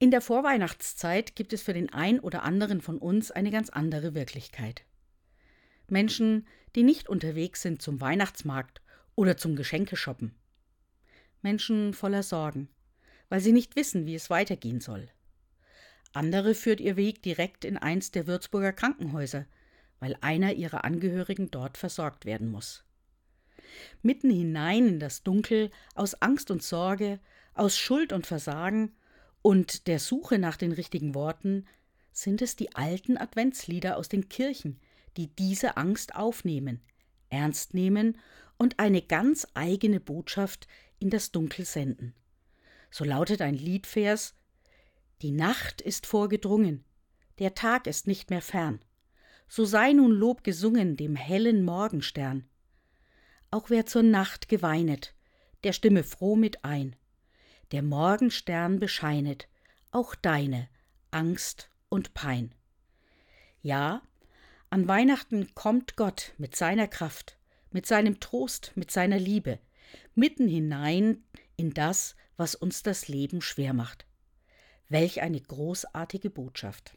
In der Vorweihnachtszeit gibt es für den ein oder anderen von uns eine ganz andere Wirklichkeit. Menschen, die nicht unterwegs sind zum Weihnachtsmarkt oder zum Geschenkeshoppen. Menschen voller Sorgen, weil sie nicht wissen, wie es weitergehen soll. Andere führt ihr Weg direkt in eins der Würzburger Krankenhäuser, weil einer ihrer Angehörigen dort versorgt werden muss. Mitten hinein in das Dunkel, aus Angst und Sorge, aus Schuld und Versagen und der Suche nach den richtigen Worten, sind es die alten Adventslieder aus den Kirchen, die diese Angst aufnehmen, ernst nehmen und eine ganz eigene Botschaft in das Dunkel senden. So lautet ein Liedvers Die Nacht ist vorgedrungen, der Tag ist nicht mehr fern, so sei nun Lob gesungen dem hellen Morgenstern. Auch wer zur Nacht geweinet, der stimme froh mit ein. Der Morgenstern bescheinet auch deine Angst und Pein. Ja, an Weihnachten kommt Gott mit seiner Kraft, mit seinem Trost, mit seiner Liebe, mitten hinein in das, was uns das Leben schwer macht. Welch eine großartige Botschaft.